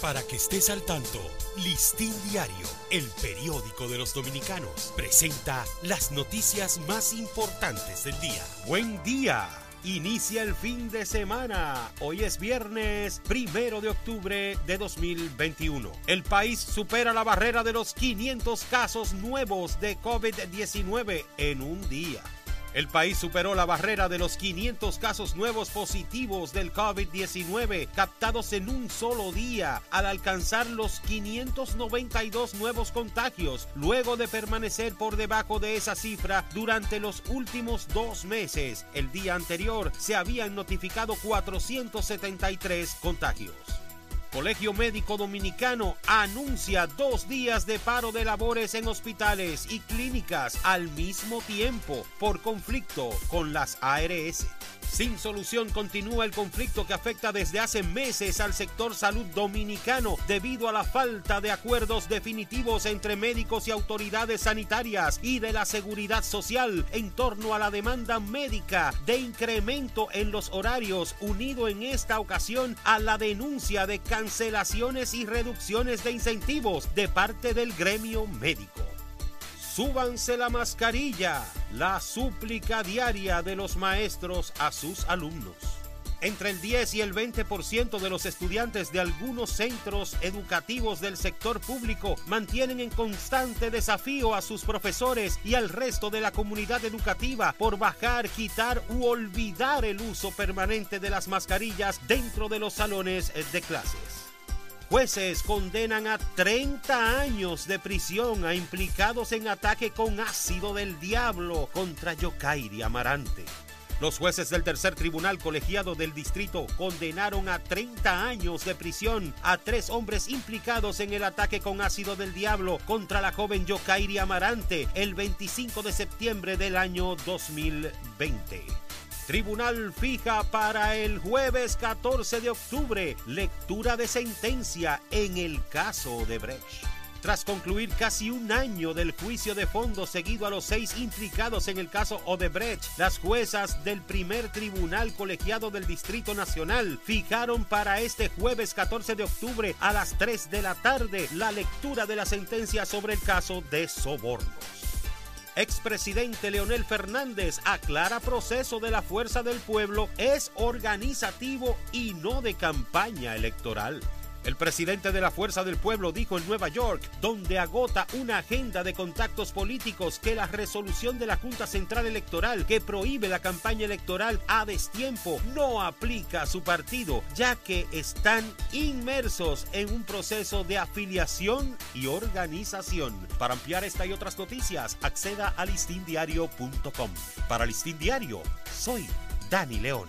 Para que estés al tanto, Listín Diario, el periódico de los dominicanos, presenta las noticias más importantes del día. Buen día. Inicia el fin de semana. Hoy es viernes primero de octubre de 2021. El país supera la barrera de los 500 casos nuevos de COVID-19 en un día. El país superó la barrera de los 500 casos nuevos positivos del COVID-19 captados en un solo día al alcanzar los 592 nuevos contagios, luego de permanecer por debajo de esa cifra durante los últimos dos meses. El día anterior se habían notificado 473 contagios. Colegio Médico Dominicano anuncia dos días de paro de labores en hospitales y clínicas al mismo tiempo por conflicto con las ARS. Sin solución continúa el conflicto que afecta desde hace meses al sector salud dominicano debido a la falta de acuerdos definitivos entre médicos y autoridades sanitarias y de la seguridad social en torno a la demanda médica de incremento en los horarios unido en esta ocasión a la denuncia de cancelaciones y reducciones de incentivos de parte del gremio médico. Súbanse la mascarilla, la súplica diaria de los maestros a sus alumnos. Entre el 10 y el 20% de los estudiantes de algunos centros educativos del sector público mantienen en constante desafío a sus profesores y al resto de la comunidad educativa por bajar, quitar u olvidar el uso permanente de las mascarillas dentro de los salones de clases. Jueces condenan a 30 años de prisión a implicados en ataque con ácido del diablo contra Yokairi Amarante. Los jueces del tercer tribunal colegiado del distrito condenaron a 30 años de prisión a tres hombres implicados en el ataque con ácido del diablo contra la joven Yokairi Amarante el 25 de septiembre del año 2020. Tribunal fija para el jueves 14 de octubre lectura de sentencia en el caso de Brecht. Tras concluir casi un año del juicio de fondo seguido a los seis implicados en el caso Odebrecht, las juezas del primer tribunal colegiado del Distrito Nacional fijaron para este jueves 14 de octubre a las 3 de la tarde la lectura de la sentencia sobre el caso de sobornos. Expresidente Leonel Fernández aclara proceso de la Fuerza del Pueblo es organizativo y no de campaña electoral. El presidente de la Fuerza del Pueblo dijo en Nueva York, donde agota una agenda de contactos políticos, que la resolución de la Junta Central Electoral que prohíbe la campaña electoral a destiempo no aplica a su partido, ya que están inmersos en un proceso de afiliación y organización. Para ampliar esta y otras noticias, acceda a listindiario.com. Para Listín Diario, soy Dani León.